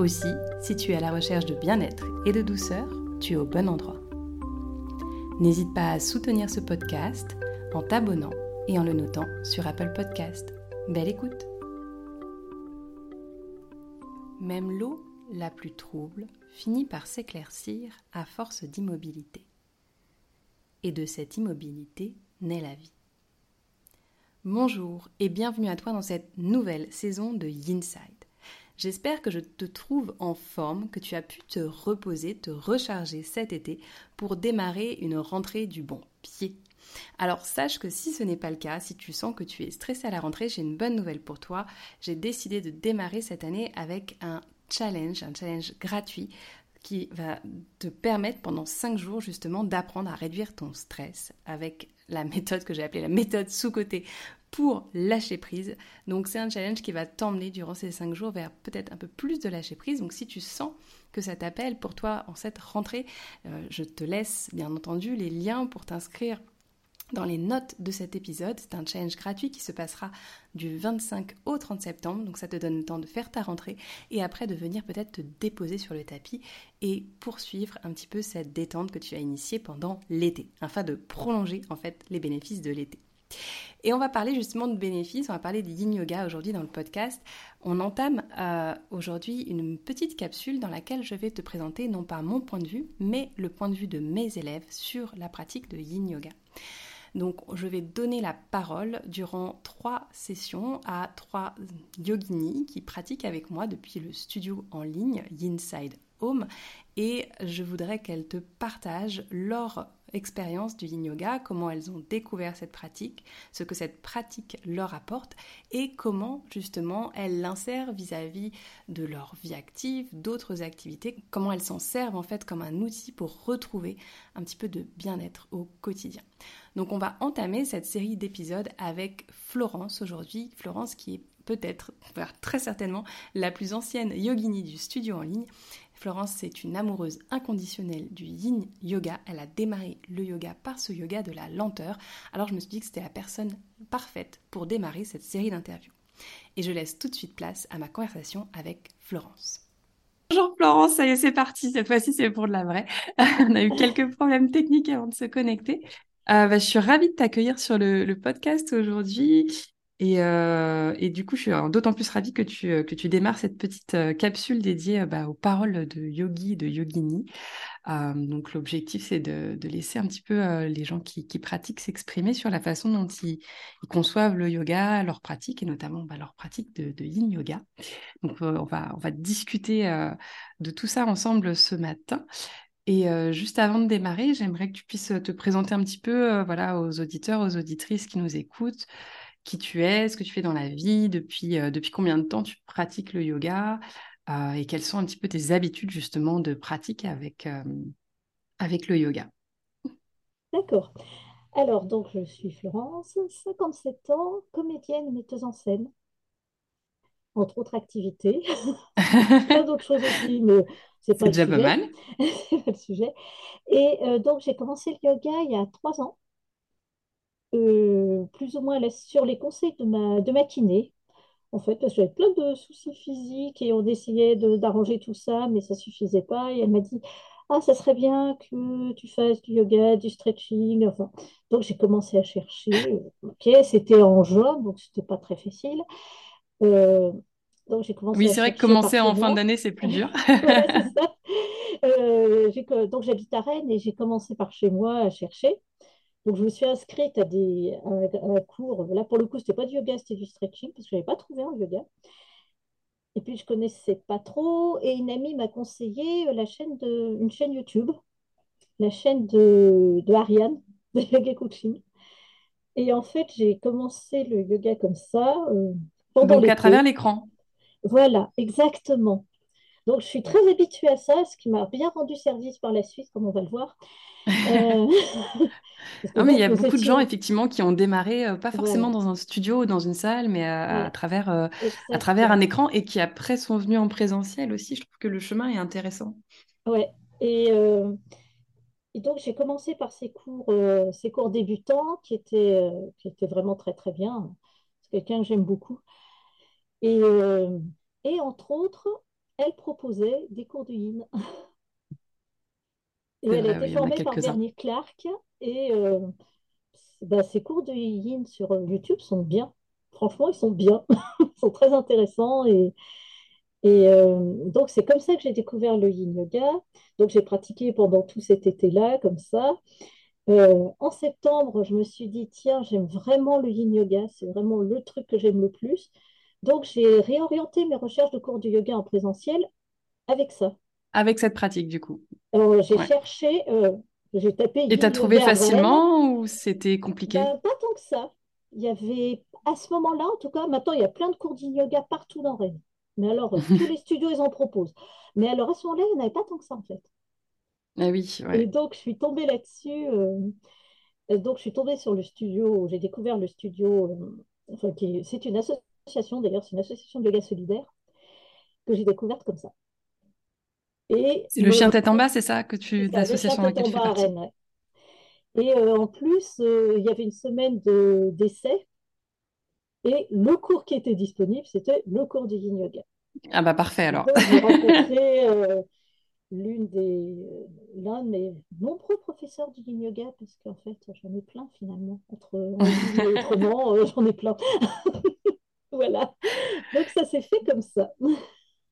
Aussi, si tu es à la recherche de bien-être et de douceur, tu es au bon endroit. N'hésite pas à soutenir ce podcast en t'abonnant et en le notant sur Apple Podcast. Belle écoute Même l'eau la plus trouble finit par s'éclaircir à force d'immobilité. Et de cette immobilité naît la vie. Bonjour et bienvenue à toi dans cette nouvelle saison de Yinside. J'espère que je te trouve en forme, que tu as pu te reposer, te recharger cet été pour démarrer une rentrée du bon pied. Alors sache que si ce n'est pas le cas, si tu sens que tu es stressé à la rentrée, j'ai une bonne nouvelle pour toi. J'ai décidé de démarrer cette année avec un challenge, un challenge gratuit qui va te permettre pendant 5 jours justement d'apprendre à réduire ton stress avec la méthode que j'ai appelée la méthode sous-côté pour lâcher prise. Donc c'est un challenge qui va t'emmener durant ces 5 jours vers peut-être un peu plus de lâcher prise. Donc si tu sens que ça t'appelle pour toi en cette rentrée, euh, je te laisse bien entendu les liens pour t'inscrire dans les notes de cet épisode. C'est un challenge gratuit qui se passera du 25 au 30 septembre, donc ça te donne le temps de faire ta rentrée et après de venir peut-être te déposer sur le tapis et poursuivre un petit peu cette détente que tu as initiée pendant l'été, afin de prolonger en fait les bénéfices de l'été. Et on va parler justement de bénéfices, on va parler de yin yoga aujourd'hui dans le podcast. On entame euh, aujourd'hui une petite capsule dans laquelle je vais te présenter non pas mon point de vue, mais le point de vue de mes élèves sur la pratique de yin yoga. Donc je vais donner la parole durant trois sessions à trois yoginis qui pratiquent avec moi depuis le studio en ligne Yinside Home et je voudrais qu'elles te partagent leur expérience du yin yoga, comment elles ont découvert cette pratique, ce que cette pratique leur apporte et comment justement elles l'insèrent vis-à-vis de leur vie active, d'autres activités, comment elles s'en servent en fait comme un outil pour retrouver un petit peu de bien-être au quotidien. Donc on va entamer cette série d'épisodes avec Florence aujourd'hui, Florence qui est peut-être, très certainement, la plus ancienne yogini du studio en ligne Florence, c'est une amoureuse inconditionnelle du yin yoga. Elle a démarré le yoga par ce yoga de la lenteur. Alors je me suis dit que c'était la personne parfaite pour démarrer cette série d'interviews. Et je laisse tout de suite place à ma conversation avec Florence. Bonjour Florence, ça y est, c'est parti. Cette fois-ci, c'est pour de la vraie. On a eu quelques problèmes techniques avant de se connecter. Euh, bah, je suis ravie de t'accueillir sur le podcast aujourd'hui. Euh, et, du coup, je suis d'autant plus ravie que tu, euh, que tu démarres cette petite euh, capsule dédiée bah, aux paroles de yogi, de yogini. donc, l'objectif, c'est de, laisser un petit peu les gens qui, pratiquent s'exprimer sur la façon dont ils, conçoivent le yoga, leur pratique, et notamment bah, leur pratique de, yin yoga. Donc, on, va, on va discuter de tout ça ensemble ce matin. Et juste avant de démarrer, j'aimerais que tu puisses te présenter un petit peu voilà, aux auditeurs, aux auditrices qui nous écoutent qui tu es, ce que tu fais dans la vie, depuis, euh, depuis combien de temps tu pratiques le yoga euh, et quelles sont un petit peu tes habitudes justement de pratique avec, euh, avec le yoga? D'accord. Alors, donc, je suis Florence, 57 ans, comédienne et metteuse en scène, entre autres activités. Plein d'autres choses aussi, mais c'est pas déjà pas mal. c'est pas le sujet. Et donc, j'ai commencé le yoga il y a trois ans. Euh, plus ou moins sur les conseils de ma, de ma kiné, en fait, parce que j'avais plein de soucis physiques et on essayait d'arranger tout ça, mais ça suffisait pas. Et elle m'a dit, ah, ça serait bien que tu fasses du yoga, du stretching. Enfin, donc j'ai commencé à chercher. Ok, c'était en juin, donc c'était pas très facile. Euh, donc j'ai commencé. Oui, c'est vrai que commencer en fin d'année, c'est plus dur. Euh, donc j'habite à Rennes et j'ai commencé par chez moi à chercher. Donc, je me suis inscrite à, des, un, cours. Là, pour le coup, ce n'était pas du yoga, c'était du stretching, parce que je n'avais pas trouvé en yoga. Et puis, je ne connaissais pas trop. Et une amie m'a conseillé euh, la chaîne de, une chaîne YouTube, la chaîne de, de Ariane, de Yoga Coaching. Et en fait, j'ai commencé le yoga comme ça. Euh, Donc, à travers l'écran Voilà, exactement. Donc, je suis très habituée à ça, ce qui m'a bien rendu service par la suite, comme on va le voir. Euh, non, mais il y a beaucoup de gens, effectivement, qui ont démarré, euh, pas forcément dans un studio ou dans une salle, mais à, travers, euh, à travers un écran et qui après sont venus en présentiel aussi. Je trouve que le chemin est intéressant. Ouais. Et, et donc, j'ai commencé par ces cours, ces cours débutants qui étaient, qui étaient vraiment très, très bien. C'est quelqu'un que j'aime beaucoup. Et, et entre autres, elle proposait des cours de yin. Et elle a été formée par Bernie Clark. Et euh, bah, ces cours de yin sur euh, YouTube sont bien. Franchement, ils sont bien. ils sont très intéressants. Et, et euh, donc, c'est comme ça que j'ai découvert le yin yoga. Donc, j'ai pratiqué pendant tout cet été-là, comme ça. en septembre, je me suis dit, tiens, j'aime vraiment le yin yoga. C'est vraiment le truc que j'aime le plus. Donc, j'ai réorienté mes recherches de cours de yoga en présentiel avec ça. Avec cette pratique, du coup. j'ai cherché, euh, j'ai tapé. Et tu as trouvé facilement ou c'était compliqué? Ben, Pas tant que ça. Il y avait, à ce moment-là, en tout cas, maintenant, il y a plein de cours de yoga partout dans Rennes. Mais alors, tous les studios, ils en proposent. Mais alors, à ce moment-là, il n'y en avait pas tant que ça, en fait. Ah oui, Et donc, je suis tombée là-dessus. Euh, donc, je suis tombée sur le studio, j'ai découvert le studio, euh, enfin, c'est une association d'ailleurs, c'est une association de yoga solidaire que j'ai découverte comme ça. Et c'est le, chien tête en bas, c'est ça que tu l'association laquelle tu fais partie? Et euh, en plus, euh, il y avait une semaine d'essai et le cours qui était disponible, c'était le cours du yin yoga. Ah bah parfait alors. J'ai rencontré euh, l'une des l'un de mes nombreux professeurs du yin yoga parce qu'en fait j'en ai plein finalement entre autrement j'en ai plein voilà. Donc ça s'est fait comme ça.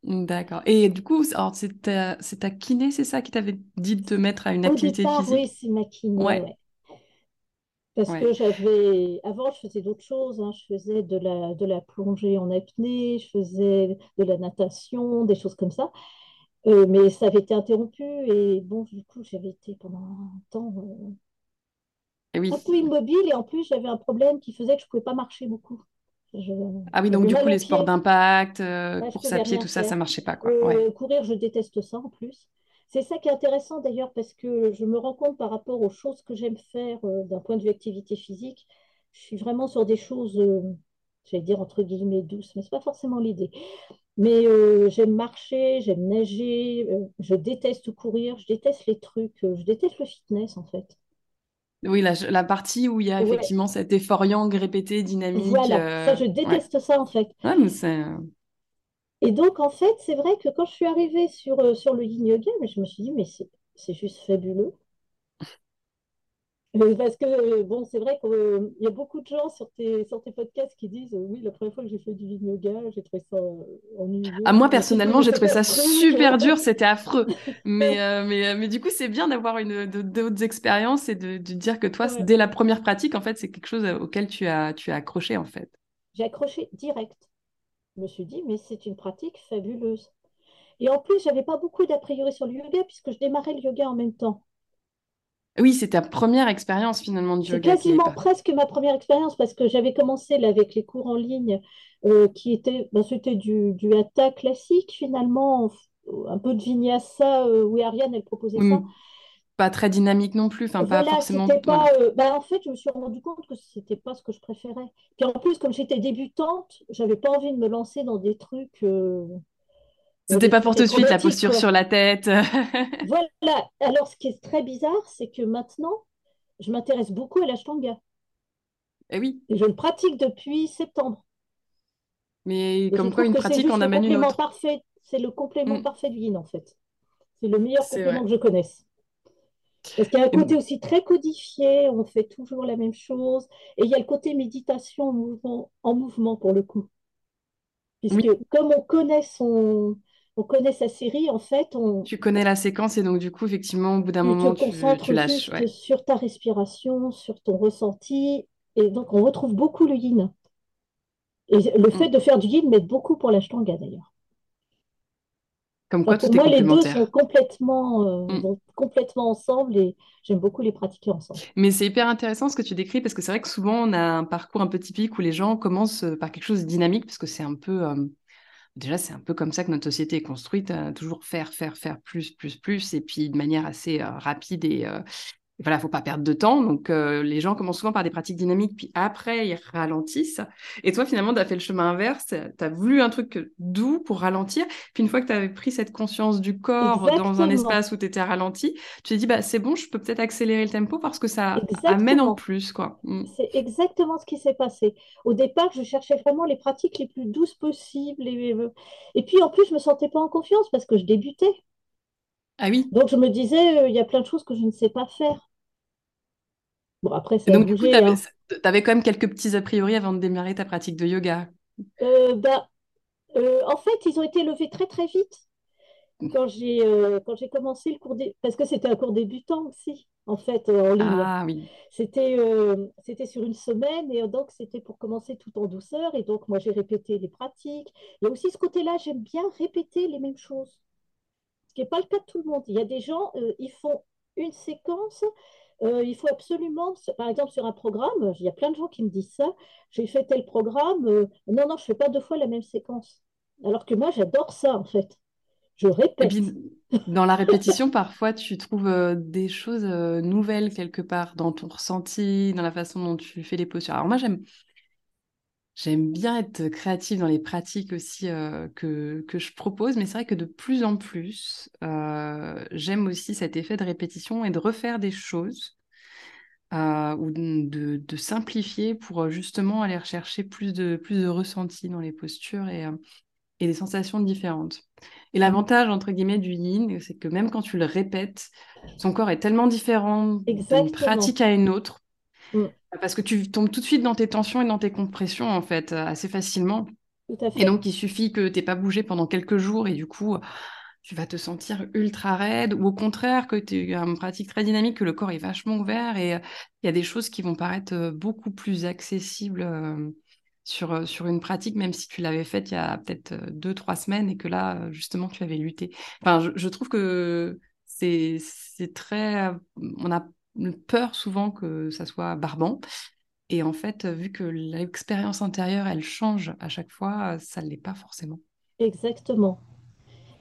D'accord. Et du coup, c'est ta, ta, kiné, c'est ça qui t'avait dit de te mettre à une activité physique? Oui, c'est ma kiné. Ouais. Parce que j'avais. Avant, je faisais d'autres choses. Hein. Je faisais de la, de la plongée en apnée, je faisais de la natation, des choses comme ça. Euh, mais ça avait été interrompu et bon, du coup, j'avais été pendant un temps euh, un peu immobile et en plus, j'avais un problème qui faisait que je ne pouvais pas marcher beaucoup. Ah oui, donc du coup, les sports d'impact, euh, course à pied, tout ça, ça marchait pas. Quoi. Euh, courir, je déteste ça en plus. C'est ça qui est intéressant d'ailleurs parce que je me rends compte par rapport aux choses que j'aime faire euh, d'un point de vue activité physique, je suis vraiment sur des choses, j'allais dire entre guillemets douces, mais ce n'est pas forcément l'idée. Mais j'aime marcher, j'aime nager, je déteste courir, je déteste les trucs, je déteste le fitness en fait. Oui, la, partie où il y a effectivement cet effort yang répété, dynamique. Voilà, ça, je euh, déteste ça en fait. Euh, Et donc, en fait, c'est vrai que quand je suis arrivée sur, euh, sur le yin yoga, je me suis dit, mais c'est juste fabuleux. Parce que, bon, c'est vrai qu'il y a beaucoup de gens sur tes, sur tes podcasts qui disent Oui, la première fois que j'ai fait du yoga, j'ai trouvé ça ennuyeux. Ah, moi, personnellement, j'ai trouvé ça super dur, c'était affreux. Mais, euh, mais, euh, mais du coup, c'est bien d'avoir d'autres expériences et de, de, dire que toi, dès la première pratique, en fait, c'est quelque chose auquel tu as, tu as accroché, en fait. J'ai accroché direct. Je me suis dit Mais c'est une pratique fabuleuse. Et en plus, j'avais pas beaucoup d'a priori sur le yoga puisque je démarrais le yoga en même temps. Oui, c'est ta première expérience finalement du yoga. C'est quasiment presque ma première expérience parce que j'avais commencé là, avec les cours en ligne euh, qui étaient, ben, c'était du, du hatha classique finalement, un peu de vinyasa euh, où Ariane elle proposait ça. Pas très dynamique non plus, enfin pas forcément. Pas, euh, ben, en fait, je me suis rendu compte que c'était pas ce que je préférais. Puis en plus, comme j'étais débutante, j'avais pas envie de me lancer dans des trucs. C'était pas pour tout de suite la posture sur la tête. voilà. Alors, ce qui est très bizarre, c'est que maintenant, je m'intéresse beaucoup à l'ashtanga. Eh oui. Et je le pratique depuis septembre. Mais comme quoi, une pratique en amène une autre. Parfait, c'est le complément mm. parfait du yin, en fait. C'est le meilleur complément que je connaisse. Parce qu'il y a un côté aussi très codifié, on fait toujours la même chose. Et il y a le côté méditation en mouvement, en mouvement pour le coup. Puisque comme on connaît son, on connaît sa série, en fait, on... Tu connais la séquence et donc du coup, effectivement, au bout d'un moment, tu, tu lâches. sur ta respiration, sur ton ressenti. Et donc, on retrouve beaucoup le yin. Et le fait mm. de faire du yin m'aide beaucoup pour l'ashtanga, d'ailleurs. Comme quoi, tout moi, les deux sont complètement, euh, mm. complètement ensemble et j'aime beaucoup les pratiquer ensemble. Mais c'est hyper intéressant ce que tu décris parce que c'est vrai que souvent, on a un parcours un peu typique où les gens commencent par quelque chose de dynamique parce que c'est un peu... Euh, déjà, c'est un peu comme ça que notre société est construite, toujours faire, faire, faire plus, plus, plus, et puis de manière assez rapide et, il voilà, faut pas perdre de temps. Donc, euh, les gens commencent souvent par des pratiques dynamiques, puis après, ils ralentissent. Et toi, finalement, tu as fait le chemin inverse. Tu as voulu un truc doux pour ralentir. Puis, une fois que tu avais pris cette conscience du corps dans un espace où tu étais ralenti, tu t'es dit, bah, c'est bon, je peux peut-être accélérer le tempo parce que ça amène en plus. quoi. Mm. C'est exactement ce qui s'est passé. Au départ, je cherchais vraiment les pratiques les plus douces possibles. Et, et puis, en plus, je me sentais pas en confiance parce que je débutais. Ah oui. Donc, je me disais, euh, il y a plein de choses que je ne sais pas faire. Bon, après, ça donc, du coup, tu avais, hein. quand même quelques petits a priori avant de démarrer ta pratique de yoga. Euh, bah, euh, en fait, ils ont été levés très, très vite quand j'ai euh, quand j'ai commencé le cours parce que c'était un cours débutant aussi en fait en ligne. Ah oui. C'était c'était sur une semaine et donc c'était pour commencer tout en douceur et donc moi j'ai répété les pratiques. Il y a aussi ce côté-là, j'aime bien répéter les mêmes choses. Ce qui n'est pas le cas de tout le monde. Il y a des gens, ils font une séquence euh, il faut absolument, par exemple sur un programme, il y a plein de gens qui me disent ça, j'ai fait tel programme, euh, non, non, je ne fais pas deux fois la même séquence. Alors que moi, j'adore ça, en fait. Je répète. dans la répétition, parfois, tu trouves euh, des choses nouvelles quelque part dans ton ressenti, dans la façon dont tu fais les postures. Alors moi, j'aime J'aime bien être créative dans les pratiques aussi que, que je propose, mais c'est vrai que de plus en plus, j'aime aussi cet effet de répétition et de refaire des choses ou de, de, simplifier pour justement aller rechercher plus de, plus de ressenti dans les postures et, et des sensations différentes. Et l'avantage, entre guillemets, du yin, c'est que même quand tu le répètes, son corps est tellement différent d'une pratique à une autre. Mmh. Parce que tu tombes tout de suite dans tes tensions et dans tes compressions, en fait, euh, assez facilement. Et donc, il suffit que tu n'aies pas bougé pendant quelques jours et du coup, tu vas te sentir ultra raide ou au contraire que tu as une pratique très dynamique, que le corps est vachement ouvert et euh, il y a des choses qui vont paraître euh, beaucoup plus accessibles sur, sur une pratique, même si tu l'avais faite il y a peut-être deux, trois semaines et que là, justement, tu avais lutté. Enfin, je, je trouve que c'est très... On a peur souvent que ça soit barbant. Et en fait, vu que l'expérience intérieure, elle change à chaque fois, ça ne l'est pas forcément. Exactement.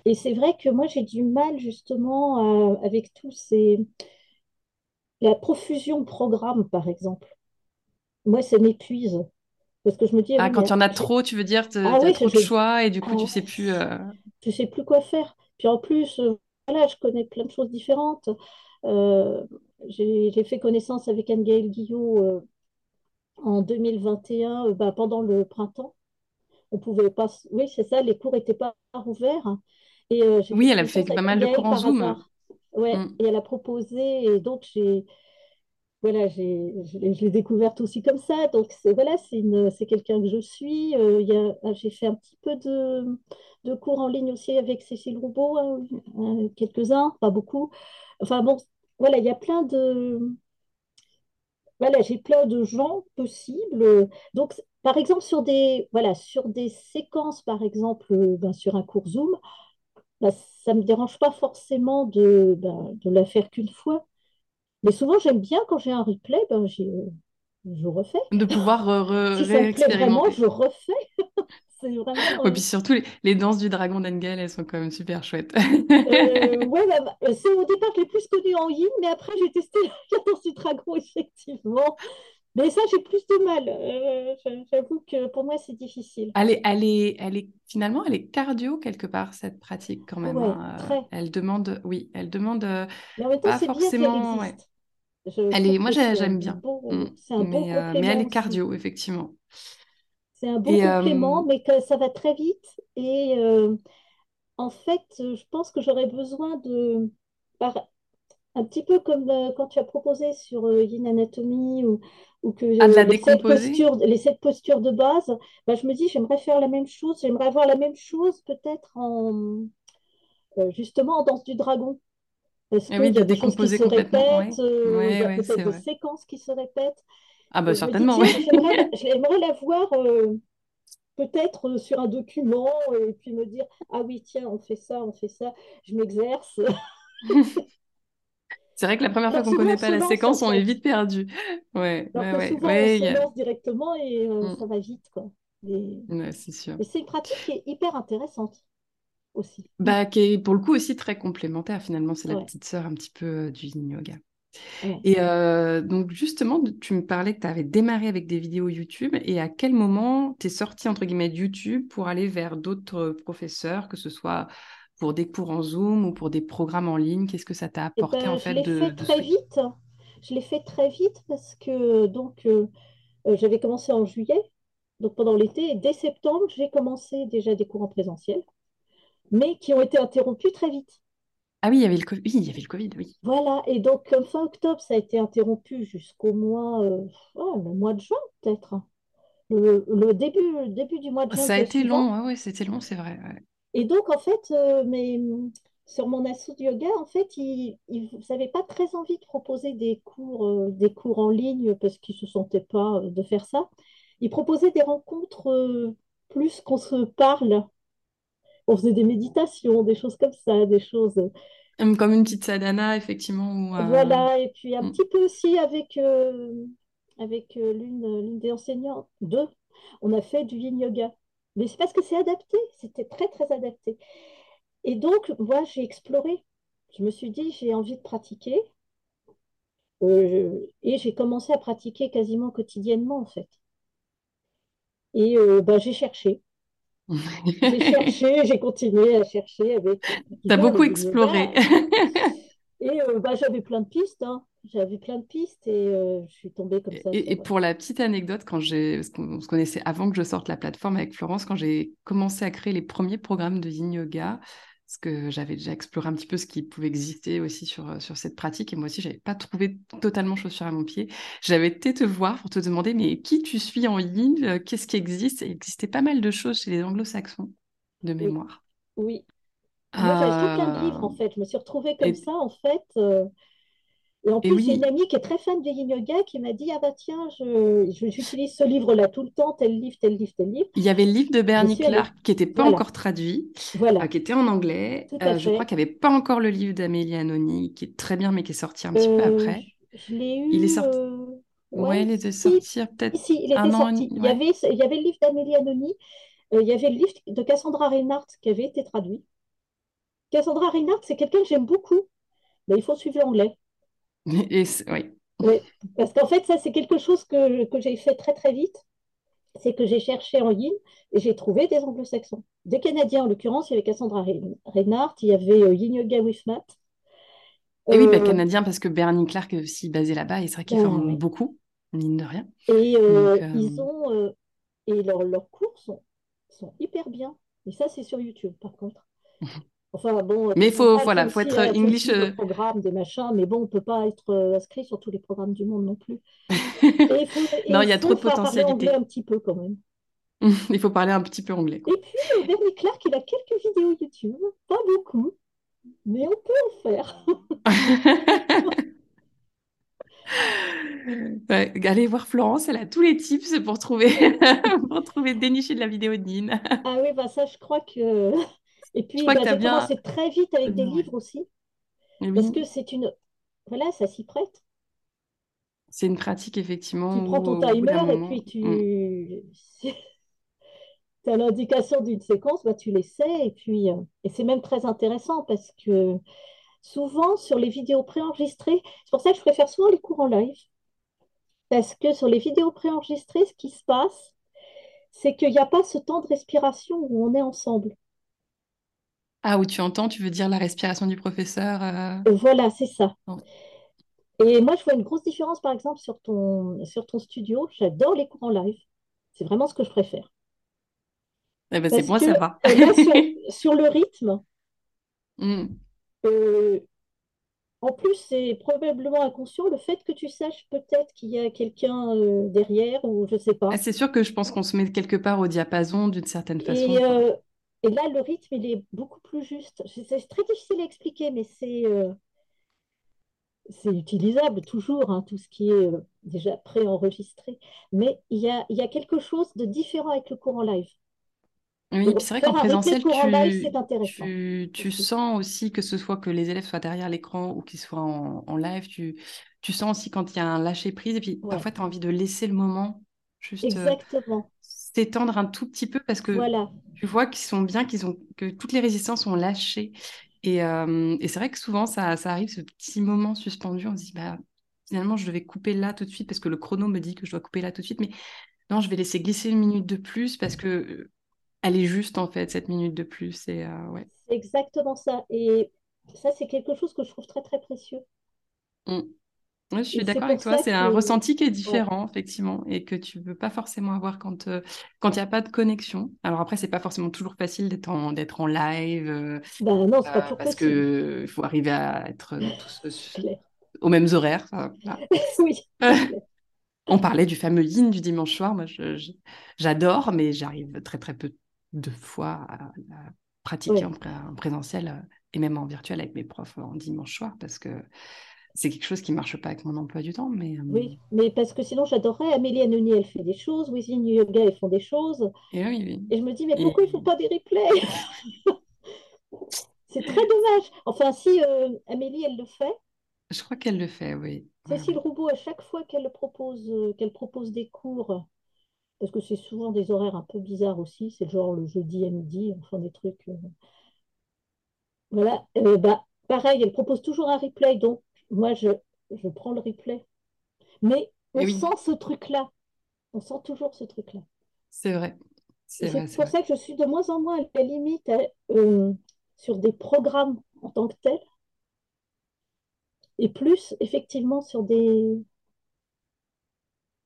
Et c'est vrai que moi, j'ai du mal justement euh, avec tous ces... La profusion de programmes, par exemple. Moi, ça m'épuise. Parce que je me dis... Ah, quand il y en a trop, tu veux dire, tu ah as trop de choix et du coup, tu tu sais plus... Euh... Tu sais plus quoi faire. Puis en plus, euh, voilà, je connais plein de choses différentes. Euh, j'ai fait connaissance avec Anne-Gaëlle Guillot euh, en 2021, euh, bah, pendant le printemps. On pouvait pas. Oui, c'est ça, les cours n'étaient pas ouverts. Et, oui, elle a fait pas mal de cours en Zoom. Ouais, mm. et elle a proposé, et donc j'ai voilà, j'ai, je l'ai découverte aussi comme ça. Donc, c'est, voilà, c'est, une, c'est quelqu'un que je suis. Euh, a, j'ai fait un petit peu de, de, cours en ligne aussi avec Cécile Roubaud, hein, quelques-uns, pas beaucoup. Enfin bon, voilà, il y a plein de... Voilà, j'ai plein de gens possibles. Donc, par exemple, sur des, voilà, sur des séquences, par exemple, ben, sur un cours Zoom, ben, ça ne me dérange pas forcément de, ben, de la faire qu'une fois. Mais souvent, j'aime bien quand j'ai un replay, ben, je refais. De pouvoir re, si ça me plaît vraiment, je refais. c'est vraiment. Et puis surtout, les, danses du dragon d'Engel, elles sont quand même super chouettes. euh, ouais, bah, bah, c'est au départ, je l'ai plus connu en yin, mais après, j'ai testé la danse du dragon, effectivement. Mais ça, j'ai plus de mal. Euh, j'avoue que pour moi, c'est difficile. Elle est, elle, est, elle est, finalement, elle est cardio quelque part, cette pratique, quand même. Hein. Elle demande, oui, elle demande mais en même temps, pas forcément. Bien elle est, moi, j'aime bien. Mm. un bon euh, mais elle est cardio, effectivement. C'est un bon complément, euh, mais que ça va très vite. Et en fait, je pense que j'aurais besoin de, un petit peu comme quand tu as proposé sur Yin Anatomy ou, ou que ah, les, sept postures, les sept postures de base, bah, je me dis j'aimerais faire la même chose, j'aimerais avoir la même chose peut-être en justement en danse du dragon. Parce ah qu'il y a des choses qui se répètent, il y a peut-être des séquences qui se répètent. Ah bah certainement, J'aimerais la voir peut-être sur un document et puis me dire ah oui tiens on fait ça on fait ça je m'exerce c'est vrai que la première fois qu'on ne connaît pas la séquence on est vite perdu ouais, ouais, ouais, souvent, on se lance directement et mm. ça va vite quoi Et, Ouais, c'est sûr. et c'est une pratique qui est hyper intéressante aussi. Bah, qui est pour le coup aussi très complémentaire finalement. C'est la petite sœur un petit peu euh, du yin yoga. Ouais. Et euh, donc justement, tu me parlais que tu avais démarré avec des vidéos YouTube et à quel moment tu es sorti entre guillemets de YouTube pour aller vers d'autres professeurs, que ce soit pour des cours en Zoom ou pour des programmes en ligne? Qu'est-ce que ça t'a Et apporté en ben, je fait l'ai de, fait de très vite. Je l'ai fait très vite parce que donc euh, euh, j'avais commencé en juillet, donc pendant l'été, et dès septembre, j'ai commencé déjà des cours en présentiel, mais qui ont été interrompus très vite. Ah oui, il y avait le Covid. Oui, il y avait le Covid, oui. Voilà, et donc comme fin octobre, ça a été interrompu jusqu'au mois, euh, oh, le mois de juin peut-être. hein. Le, le début, le début du mois de juin Ça a été long, ouais, c'était long, c'est vrai. ouais. Et donc, en fait, euh, mais, sur mon assaut de yoga, en fait, ils n'avaient pas très envie de proposer des cours, euh, des cours en ligne parce qu'ils ne se sentaient pas de faire ça. Ils proposaient des rencontres plus qu'on se parle. On faisait des méditations, des choses comme ça, des choses. Hum, Comme une petite sadhana, effectivement. Où, euh, Voilà, et puis un hum. petit peu aussi avec, euh, avec euh, l'une l'une des enseignantes, deux, on a fait du yin yoga. Mais c'est parce que c'est adapté, c'était très très adapté. Et donc, moi, j'ai exploré. Je me suis dit, j'ai envie de pratiquer. Euh, et j'ai commencé à pratiquer quasiment quotidiennement, en fait. Et euh, ben, j'ai cherché. J'ai cherché, j'ai continué à chercher avec T'as effectivement le beaucoup exploré. Et euh, ben, j'avais plein de pistes. hein. J'avais plein de pistes et euh, je suis tombée comme ça Et, et sur... pour la petite anecdote, quand j'ai, parce qu'on se connaissait avant que je sorte la plateforme avec Florence, quand j'ai commencé à créer les premiers programmes de Yin Yoga, parce que j'avais déjà exploré un petit peu ce qui pouvait exister aussi sur, euh, sur cette pratique, et moi aussi, j'avais pas trouvé totalement chaussure à mon pied. J'avais été te voir pour te demander, mais qui tu suis en Yin, euh, qu'est-ce qui existe? Il existait pas mal de choses chez les anglo-saxons, de Oui, mémoire. oui. Moi, j'avais acheté plein de livres, Euh, en fait. Je me suis retrouvée comme et, ça, en fait. euh, Et en plus, j'ai une oui, amie qui est très fan de yin yoga qui m'a dit, ah bah tiens, je, je- j'utilise ce livre-là tout le temps, tel livre, tel livre, tel livre. Il y avait le livre de Bernie allée. Clark qui n'était pas Voilà, encore traduit, euh, qui était en anglais. Euh, je crois qu'il n'y avait pas encore le livre d'Amélie Anoni, qui est très bien, mais qui est sorti un petit peu Euh, après. je je l'ai Il est eu, sorti, ouais, ouais, il était si, sorti peut-être si, il un an Il y avait, il y avait le livre d'Amélie Anony, euh, il y avait le livre de Cassandra Reinhardt qui avait été traduit. Cassandra Reinhardt, c'est quelqu'un que j'aime beaucoup, mais il faut suivre l'anglais. Et oui. Oui, parce qu'en fait, ça, c'est quelque chose que, que j'ai fait très, très vite. c'est que j'ai cherché en yin et j'ai trouvé des anglo-saxons. Des Canadiens, en l'occurrence, il y avait Cassandra Reinhardt, il y avait euh, Yin Yoga with Matt. Et oui, bah, Euh, canadien, parce que Bernie Clark est aussi basé là-bas, et c'est vrai qu'il forme oui. beaucoup, mine de rien. Et Donc, euh, ils ont et leurs leurs cours sont, sont hyper bien. Et ça, c'est sur YouTube, par contre. Enfin, bon, Mais il faut, voilà, faut être fait English. des euh, programmes, des machins, mais bon, on ne peut pas être euh, inscrit sur tous les programmes du monde non plus. Et faut, Non, il y a trop de potentialité. un petit peu quand même. Il faut parler un petit peu anglais, Et puis, euh, Bernie Clark, il a quelques vidéos YouTube, pas beaucoup, mais on peut en faire. Ouais, allez voir Florence, elle a tous les tips pour trouver, pour trouver, dénicher de la vidéo de Nine. Ah oui, bah ça, je crois que... Et puis, bah, tu as j'ai bien. commencé très vite avec des livres aussi, Et parce que c'est une... Voilà, ça s'y prête. c'est une pratique effectivement Tu prends ton timer et puis mm. tu... Tu as l'indication d'une séquence, bah, tu l'essaies. Et puis, euh, et c'est même très intéressant parce que souvent, sur les vidéos préenregistrées, c'est pour ça que je préfère souvent les cours en live, parce que sur les vidéos préenregistrées, ce qui se passe, c'est qu'il n'y a pas ce temps de respiration où on est ensemble. Ah, où tu entends, tu veux dire la respiration du professeur. euh, Voilà, c'est ça. Et moi, je vois une grosse différence, par exemple, sur ton, sur ton studio. J'adore les cours en live. C'est vraiment ce que je préfère. Eh ben, c'est bon, ça va. euh, là, sur, sur le rythme, Mm. euh, en plus, c'est probablement inconscient le fait que tu saches peut-être qu'il y a quelqu'un euh, derrière ou je sais Ah, pas. c'est sûr que je pense qu'on se met quelque part au diapason d'une certaine façon, Et, euh, et là, le rythme, il est beaucoup plus juste. C'est très difficile à expliquer, mais c'est euh, utilisable toujours, hein, tout ce qui est euh, déjà préenregistré. Mais il y a, il y a quelque chose de différent avec le cours en live. Oui, c'est vrai qu'en présentiel, cours en live, tu, c'est intéressant tu, tu sens aussi que ce soit que les élèves soient derrière l'écran ou qu'ils soient en, en live, tu, tu sens aussi quand il y a un lâcher-prise et puis Ouais, parfois tu as envie de laisser le moment juste euh, exactement. S'étendre un tout petit peu parce que Voilà, tu vois qu'ils sont bien, qu'ils ont que toutes les résistances ont lâché. Et, euh, et c'est vrai que souvent, ça, ça arrive, ce petit moment suspendu, on se dit, bah, finalement, je devais couper là tout de suite parce que le chrono me dit que je dois couper là tout de suite, mais non, je vais laisser glisser une minute de plus parce que euh, elle est juste, en fait, cette minute de plus. Et euh, ouais. c'est exactement ça. Et ça, c'est quelque chose que je trouve très, très précieux. Mm. Je suis d'accord avec toi, c'est un ressenti qui est ouais, différent, effectivement, et que tu ne peux pas forcément avoir quand euh, quand il n'y a pas de connexion. Alors après, c'est pas forcément toujours facile d'être en, d'être en live, euh, ben non, c'est pas euh, parce possible, que il faut arriver à être euh, tous euh, aux mêmes horaires. Enfin, voilà. Oui. On parlait du fameux yin du dimanche soir, moi j'adore, mais j'arrive très très peu de fois à, à pratiquer en, Ouais, en présentiel et même en virtuel avec mes profs en dimanche soir, parce que c'est quelque chose qui marche pas avec mon emploi du temps, mais... euh, oui, mais parce que sinon, j'adorerais. Amélie Anouni, elle fait des choses. Within Yoga, ils font des choses. Et oui, oui. Et je me dis, mais Et pourquoi ils font pas des replays? C'est très dommage. Enfin, si euh, Amélie, elle le fait, je crois qu'elle le fait, oui. Cécile. Roubaud, à chaque fois qu'elle propose, euh, qu'elle propose des cours, parce que c'est souvent des horaires un peu bizarres aussi, c'est genre le jeudi à midi, enfin des trucs. euh, voilà, bah, pareil, elle propose toujours un replay, donc moi, je, je prends le replay. Mais on oui, sent ce truc-là, on sent toujours ce truc-là. c'est vrai. C'est pour vrai. ça que je suis de moins en moins à la limite à- euh, sur des programmes en tant que tels, et plus effectivement sur des...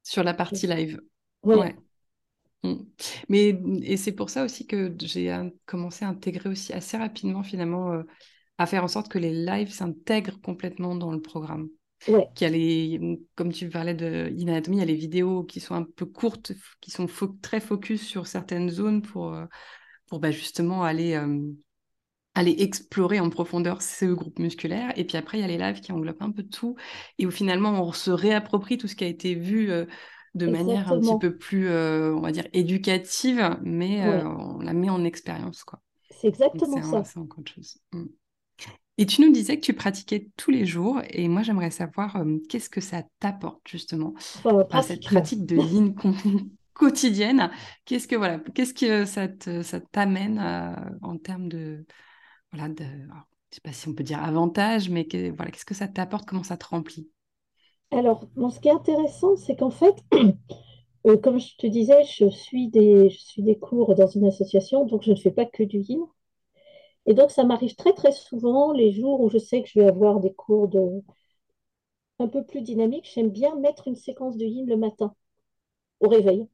Sur la partie live. Ouais. Mm. Mais et c'est pour ça aussi que j'ai commencé à intégrer aussi assez rapidement finalement euh, à faire en sorte que les lives s'intègrent complètement dans le programme. ouais, Qu'il y a les, comme tu parlais de Inanatomie, il y a les vidéos qui sont un peu courtes, qui sont fo- très focus sur certaines zones pour, euh, pour bah, justement aller, euh, aller explorer en profondeur ce groupe musculaire. Et puis après, il y a les lives qui englobent un peu tout et où finalement on se réapproprie tout ce qui a été vu euh, de manière un petit peu plus, euh, on va dire, éducative, mais euh, on la met en expérience, quoi. c'est exactement ça. c'est encore autre chose. Mm. Et tu nous disais que tu pratiquais tous les jours, et moi j'aimerais savoir euh, qu'est-ce que ça t'apporte justement, Enfin, enfin, cette pratique de yin quotidienne. Qu'est-ce que voilà, qu'est-ce que ça te- ça t'amène euh, en termes de voilà de, alors, je sais pas si on peut dire avantage, mais que, voilà, qu'est-ce que ça t'apporte, comment ça te remplit? Alors, bon, ce qui est intéressant, c'est qu'en fait, euh, comme je te disais, je suis des, je suis des cours dans une association, donc je ne fais pas que du yin. Et donc, ça m'arrive très, très souvent, les jours où je sais que je vais avoir des cours de, un peu plus dynamiques, j'aime bien mettre une séquence de yin le matin, au réveil.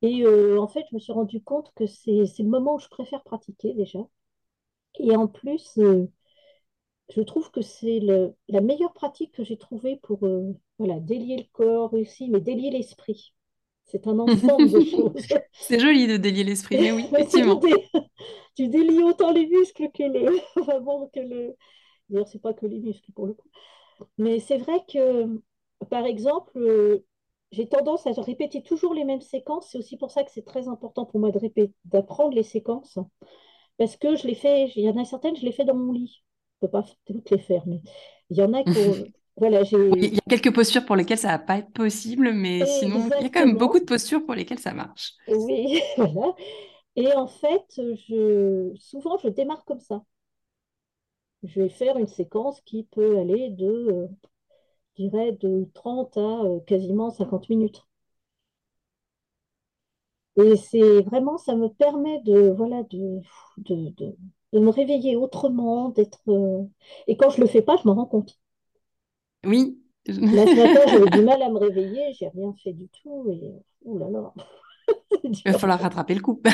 Et euh, en fait, je me suis rendu compte que c'est, le moment où je préfère pratiquer déjà. Et en plus, euh, je trouve que c'est la meilleure pratique que j'ai trouvée pour euh, délier le corps aussi, mais délier l'esprit. C'est un ensemble de choses. C'est joli de délier l'esprit, mais oui, effectivement. dé- du délier autant les muscles que le... enfin bon, que le... D'ailleurs, c'est pas que les muscles pour le coup. Mais c'est vrai que, par exemple, euh, j'ai tendance à répéter toujours les mêmes séquences. C'est aussi pour ça que c'est très important pour moi de répéter, d'apprendre les séquences. Parce que je les fais, il y en a certaines, je les fais dans mon lit. Je ne peux pas toutes les faire, mais il y en a que, voilà, il y a quelques postures pour lesquelles ça va pas être possible, mais sinon, il y a quand même beaucoup de postures pour lesquelles ça marche. oui, voilà. Et en fait, je, souvent, je démarre comme ça. Je vais faire une séquence qui peut aller de, euh, je dirais, de 30 à euh, quasiment 50 minutes. Et c'est vraiment, ça me permet de, voilà, de, de, de, de me réveiller autrement, d'être... euh, Et quand je le fais pas, je me rends compte. Oui. Là, ce matin, j'avais du mal à me réveiller, j'ai rien fait du tout. Et... Ouh là là, Il va falloir rattraper le coup.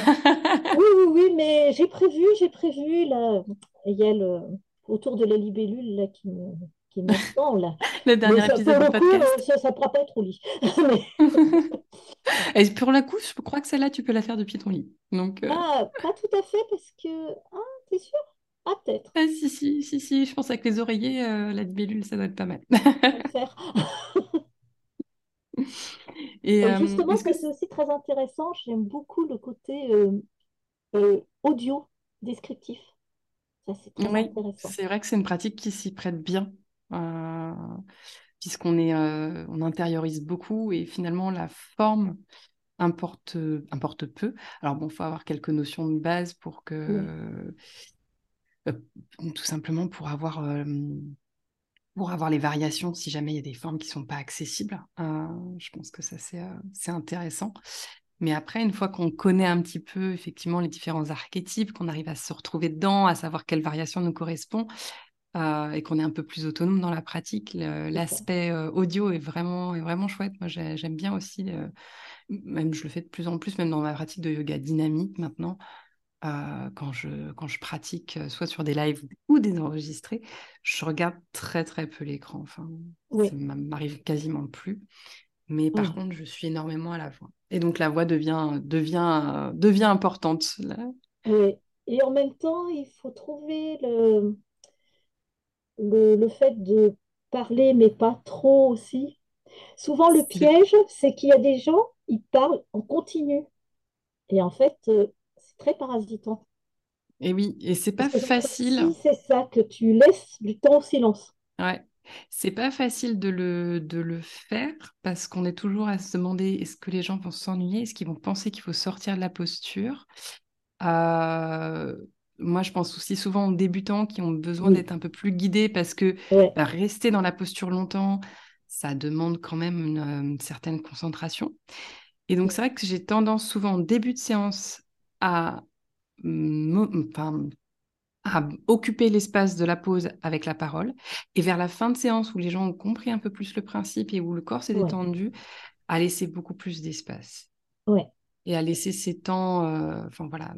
Oui, oui, oui, mais j'ai prévu, j'ai prévu, là, il y a le, autour de la libellule, là, qui me, qui m'attend, là. Le dernier ça, pour épisode coup, euh, podcast. ça ne pourra pas être au lit. Mais- Et pour la coup, je crois que celle-là, tu peux la faire depuis ton lit. Donc, euh, ah, pas tout à fait, parce que... Ah, t'es sûr? Ah, peut-être, ah, si, si, si, si, je pense avec les oreillers, euh, la libellule, ça doit être pas mal. Et euh, justement, est-ce que c'est aussi très intéressant. J'aime beaucoup le côté euh, audio descriptif. Ça, c'est très intéressant. c'est vrai que c'est une pratique qui s'y prête bien. Euh, puisqu'on est, on intériorise beaucoup et finalement la forme importe, importe peu. Alors bon, il faut avoir quelques notions de base pour que, tout simplement pour avoir pour avoir les variations si jamais il y a des formes qui ne sont pas accessibles. je pense que ça, c'est intéressant. Mais après, une fois qu'on connaît un petit peu effectivement les différents archétypes, qu'on arrive à se retrouver dedans, à savoir quelle variation nous correspond, euh, et qu'on est un peu plus autonome dans la pratique, l'aspect euh, audio est vraiment, est vraiment chouette. Moi, j'aime bien aussi, euh, même je le fais de plus en plus, même dans ma pratique de yoga dynamique maintenant, quand, je, quand je pratique soit sur des lives ou des enregistrés, je regarde très très peu l'écran. Enfin, ça m'arrive quasiment plus. Mais par mmh. contre, je suis énormément à la voix. Et donc, la voix devient, devient, devient importante. Oui. Et en même temps, il faut trouver le, le, le, fait de parler, mais pas trop aussi. Souvent, le piège, c'est qu'il y a des gens, ils parlent en continu. Et en fait, euh, très parasitant. Et oui, et c'est pas facile. C'est ça, que tu laisses du temps au silence. Ouais. C'est pas facile de le, de le faire parce qu'on est toujours à se demander est-ce que les gens vont s'ennuyer, est-ce qu'ils vont penser qu'il faut sortir de la posture? Euh, moi, je pense aussi souvent aux débutants qui ont besoin d'être un peu plus guidés parce que bah, rester dans la posture longtemps, ça demande quand même une, certaine concentration. Et donc, c'est vrai que j'ai tendance souvent en début de séance à à occuper l'espace de la pause avec la parole. Et vers la fin de séance, où les gens ont compris un peu plus le principe et où le corps s'est détendu, à laisser beaucoup plus d'espace. Ouais. Et à laisser ces temps, euh, enfin voilà,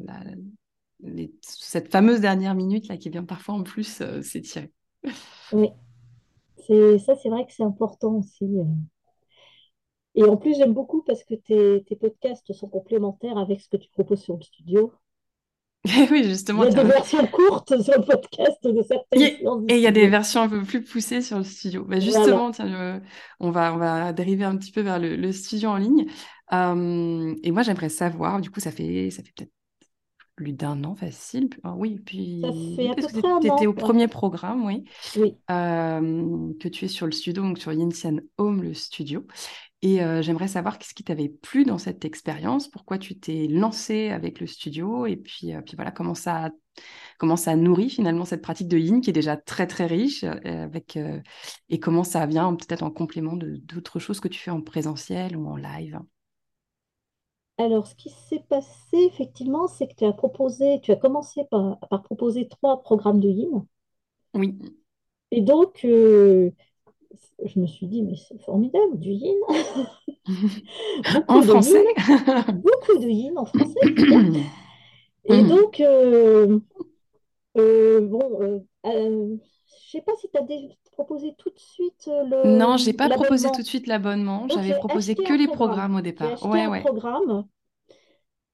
cette fameuse dernière minute là qui vient parfois en plus euh, s'étirer. Oui, c'est ça, c'est vrai que c'est important aussi. Euh. Et en plus, j'aime beaucoup parce que tes, tes podcasts sont complémentaires avec ce que tu proposes sur le studio. oui, justement. Il y a des versions courtes sur le podcast de certaines Et il y a des versions un peu plus poussées sur le studio. Bah, justement, tiens, on, va, on va dériver un petit peu vers le, studio en ligne. Euh, et moi, j'aimerais savoir, du coup, ça fait, ça fait peut-être plus d'un an facile. Ah oui, puis ça fait à peu un Tu étais au premier programme, oui. Oui. Euh, que tu es sur le studio, donc sur Yinsian Home, le studio. Et euh, j'aimerais savoir qu'est-ce qui t'avait plu dans cette expérience, pourquoi tu t'es lancé avec le studio, et puis, euh, puis voilà, comment ça, comment ça nourrit finalement cette pratique de yin qui est déjà très très riche, euh, avec, et comment ça vient peut-être en complément d'autres choses que tu fais en présentiel ou en live? Alors, ce qui s'est passé effectivement, c'est que tu as proposé, tu as commencé par, par proposer trois programmes de yin. Oui. Et donc, je me suis dit, mais c'est formidable, du yin. en français Beaucoup de yin en français. Et mm. donc, euh, euh, bon, euh, je ne sais pas si tu as proposé tout de suite le. Non, je n'ai pas proposé tout de suite l'abonnement. J'avais proposé que les programmes au départ. J'ai acheté un programme.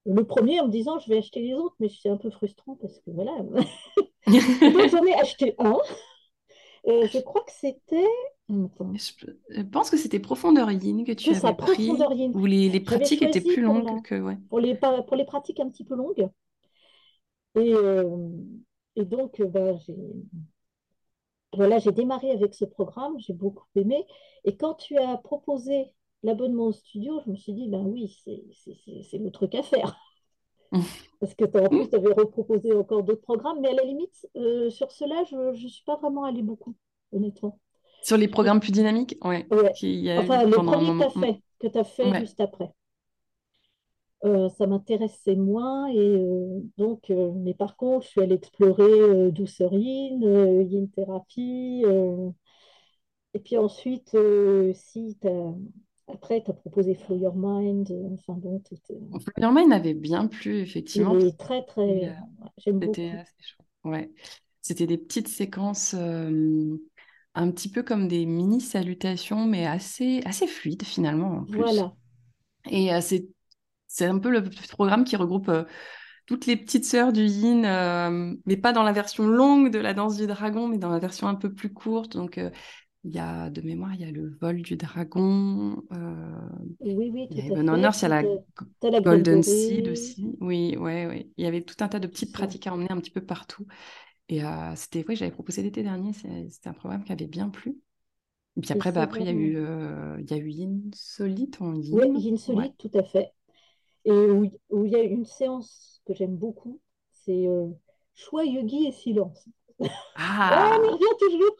Le premier en me disant je vais acheter les autres, mais c'est un peu frustrant parce que voilà. donc j'en ai acheté un. Je crois que c'était je pense que c'était Profondeur Yin que tu avais ça, pris, yin. où les, les pratiques étaient plus longues que... Ouais. Pour, les, pour les pratiques un petit peu longues. Et, euh, et donc, euh, bah, j'ai voilà, j'ai démarré avec ce programme, j'ai beaucoup aimé. Et quand tu as proposé l'abonnement au studio, je me suis dit, ben oui, c'est le truc à faire. Parce que en plus, tu avais reproposé encore d'autres programmes, mais à la limite, euh, sur cela, je ne suis pas vraiment allée beaucoup, honnêtement. Sur les programmes plus dynamiques Oui. Ouais. enfin, le premier que tu as fait, que tu as fait juste après. Euh, ça m'intéressait moins et euh, donc euh, mais par contre je suis allée explorer douceur yin, yin thérapie et puis ensuite si après tu as proposé Flow Your Mind enfin bon Flow Your Mind m'avait bien plu effectivement il très très j'aime beaucoup ouais c'était des petites séquences un petit peu comme des mini salutations, mais assez, assez fluides finalement en plus. Voilà. Et euh, c'est, c'est un peu le programme qui regroupe euh, toutes les petites sœurs du yin, euh, mais pas dans la version longue de la danse du dragon, mais dans la version un peu plus courte. Donc, il y a de mémoire, il y a le vol du dragon. oui, oui, tout il y a il y a la, Golden Seed aussi. Oui, oui, oui. Il y avait tout un tas de petites pratiques à emmener un petit peu partout. Et c'était, oui, j'avais proposé l'été dernier, c'était un programme qui avait bien plu. Et puis Et après, bah, après, il y a eu, euh, il y a eu Insolite en Oui, yin. Ouais. Insolite, tout à fait. Et où, où il y a une séance que j'aime beaucoup, c'est euh, choix, yogi et silence. Oh, on y Ah! revient toujours.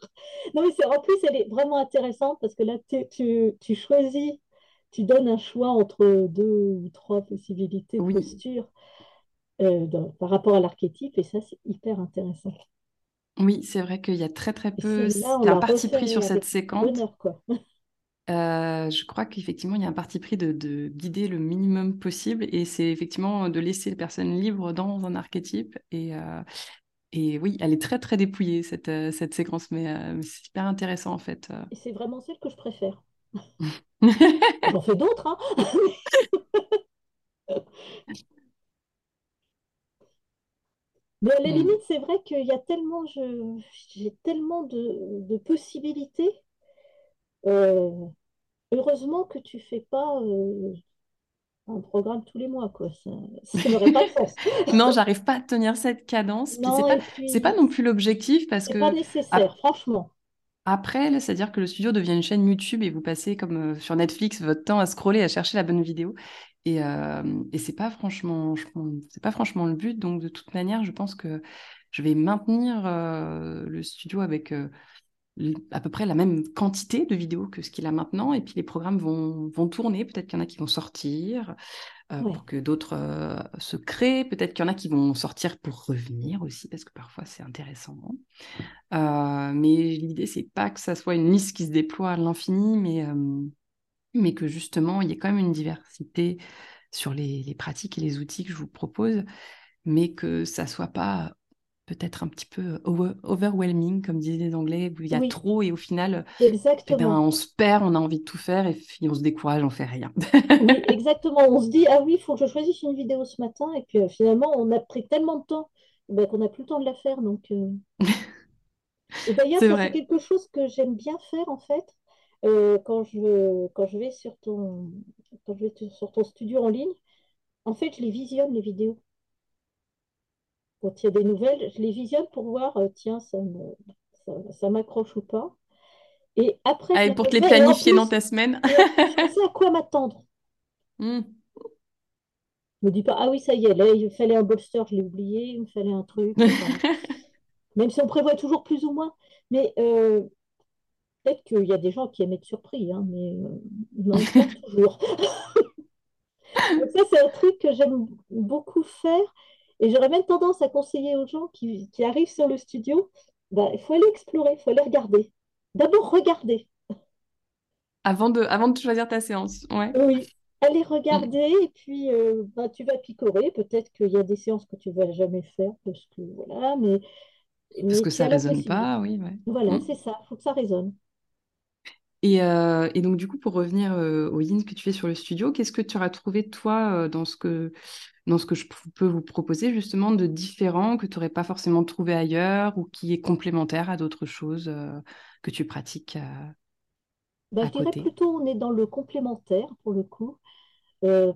Non, mais en plus, elle est vraiment intéressante parce que là, tu, tu, tu choisis, tu donnes un choix entre deux ou trois possibilités de Oui, posture euh, dans- par rapport à l'archétype et ça, c'est hyper intéressant. oui, c'est vrai qu'il y a très très peu. a un parti pris sur cette séquence. bonheur, quoi. Euh, je crois qu'effectivement, il y a un parti pris de, de guider le minimum possible et c'est effectivement de laisser les personnes libres dans un archétype. Et, euh, et oui, elle est très très dépouillée cette, cette séquence, mais, euh, mais c'est hyper intéressant en fait. Et c'est vraiment celle que je préfère. J'en fais d'autres, hein. Mais à la Mm. limite, c'est vrai qu'il y a tellement, j'ai tellement de, de possibilités. Euh, heureusement que tu fais pas euh, un programme tous les mois, quoi. Ça, ça n'aurait pas de sens. Non, j'arrive pas à tenir cette cadence. C'est Non, pas, c'est pas non plus l'objectif parce c'est pas que nécessaire, franchement. après, c'est-à-dire que le studio devient une chaîne YouTube et vous passez comme euh, sur Netflix votre temps à scroller, à chercher la bonne vidéo. Et, euh, et c'est pas franchement, c'est pas franchement le but. Donc de toute manière, je pense que je vais maintenir euh, le studio avec euh, à peu près la même quantité de vidéos que ce qu'il a maintenant. Et puis les programmes vont, vont tourner. Peut-être qu'il y en a qui vont sortir Ouais. pour que d'autres se créent. Peut-être qu'il y en a qui vont sortir pour revenir aussi, parce que parfois c'est intéressant. Mais l'idée, c'est pas que ça soit une liste qui se déploie à l'infini, mais, mais que justement, il y ait quand même une diversité sur les, les pratiques et les outils que je vous propose, mais que ça soit pas peut-être un petit peu over- overwhelming, comme disaient les Anglais, où il y a Oui, trop et au final, eh ben, on se perd, on a envie de tout faire et on se décourage, on fait rien. Oui, exactement. On se dit, ah oui, il faut que je choisisse une vidéo ce matin. Et puis euh, finalement, on a pris tellement de temps ben, qu'on n'a plus le temps de la faire. Donc, euh, d'ailleurs, C'est quelque chose que j'aime bien faire, en fait, euh, quand je, quand je vais sur ton, quand je vais sur ton studio en ligne. En fait, je les visionne, les vidéos. Quand il y a des nouvelles, je les visionne pour voir, euh, tiens, ça me, ça, ça m'accroche ou pas. Et après, Allez, les pour te les. Et planifier dans ta semaine. et je sais à quoi m'attendre? Je me dis pas, ah oui, ça y est, là, il me fallait un bolster, je l'ai oublié, il me fallait un truc. Enfin, même si on prévoit toujours plus ou moins. Mais euh, peut-être qu'il y a des gens qui aiment être surpris, hein, mais euh, non, pas toujours. Donc ça, c'est un truc que j'aime beaucoup faire. Et j'aurais même tendance à conseiller aux gens qui, qui arrivent sur le studio, bah, il faut aller explorer, il faut aller regarder. D'abord, regarder. Avant de, avant de choisir ta séance. Ouais. Oui, aller Hmm. regarder et puis euh, bah, tu vas picorer. Peut-être qu'il y a des séances que tu ne vas jamais faire parce que voilà, mais, Parce mais que ça la résonne pas, oui, ouais. Voilà, Hmm. c'est ça, il faut que ça résonne. Et, euh, et donc, du coup, pour revenir euh, au yin que tu fais sur le studio, qu'est-ce que tu auras trouvé, toi, euh, dans ce que, dans ce que je peux vous proposer, justement, de différent que tu n'aurais pas forcément trouvé ailleurs ou qui est complémentaire à d'autres choses euh, que tu pratiques Bah, à je dirais côté? plutôt on est dans le complémentaire pour le coup.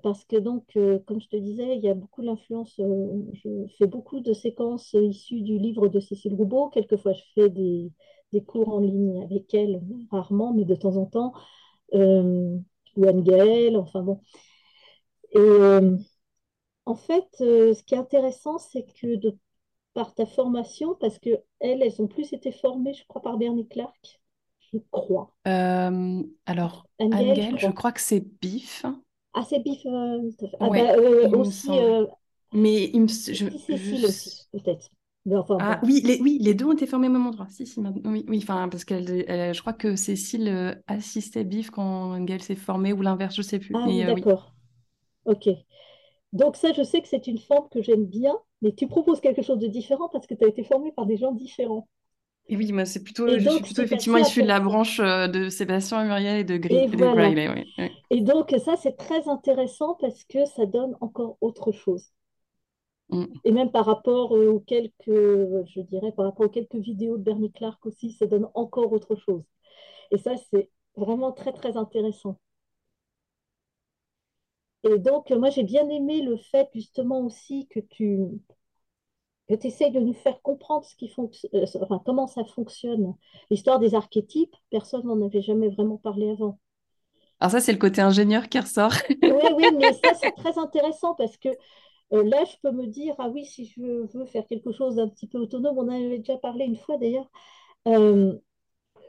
Parce que donc, comme je te disais, il y a beaucoup d'influence. euh, je fais beaucoup de séquences issues du livre de Cécile Roubaud. Quelquefois, je fais des, des cours en ligne avec elle, rarement, mais de temps en temps. Euh, ou Anne Gaëlle, enfin bon. Et euh, en fait, euh, ce qui est intéressant, c'est que de par ta formation, parce que elles, elles ont plus été formées, je crois, par Bernie Clark, je crois. Alors, Anne Gaëlle, je Anne-Gaëlle, je crois. que c'est BIF. Ah, c'est Biff. euh, ah, bah, Ouais, il me aussi. Mais il me, je, Si Cécile aussi, peut-être. Ah oui, les, oui, les deux ont été formés au même endroit. Si, si, oui, oui, enfin, parce elle- je crois que Cécile euh, assistait Biff quand Gaëlle s'est formée ou l'inverse, je sais plus. Ah Mais euh, oui. d'accord. Ok. Donc ça, je sais que c'est une forme que j'aime bien, mais tu proposes quelque chose de différent parce que tu as été formé par des gens différents. Et oui, moi, c'est plutôt, Et je suis plutôt effectivement issue de la branche euh, de Sébastien et Muriel et de, Et Gri, de voilà. Et donc, ça, c'est très intéressant parce que ça donne encore autre chose. Mm. Et même par rapport euh, aux quelques, je dirais, par rapport aux quelques vidéos de Bernie Clark aussi, ça donne encore autre chose. Et ça, c'est vraiment très, très intéressant. Et donc, moi, j'ai bien aimé le fait justement aussi que tu, que essayes de nous faire comprendre ce qui fonctionne, enfin, comment ça fonctionne. L'histoire des archétypes, personne n'en avait jamais vraiment parlé avant. Alors ça, c'est le côté ingénieur qui ressort. oui, oui, mais ça, c'est très intéressant parce que euh, là, je peux me dire, ah oui, si je veux faire quelque chose d'un petit peu autonome, on en avait déjà parlé une fois d'ailleurs, euh,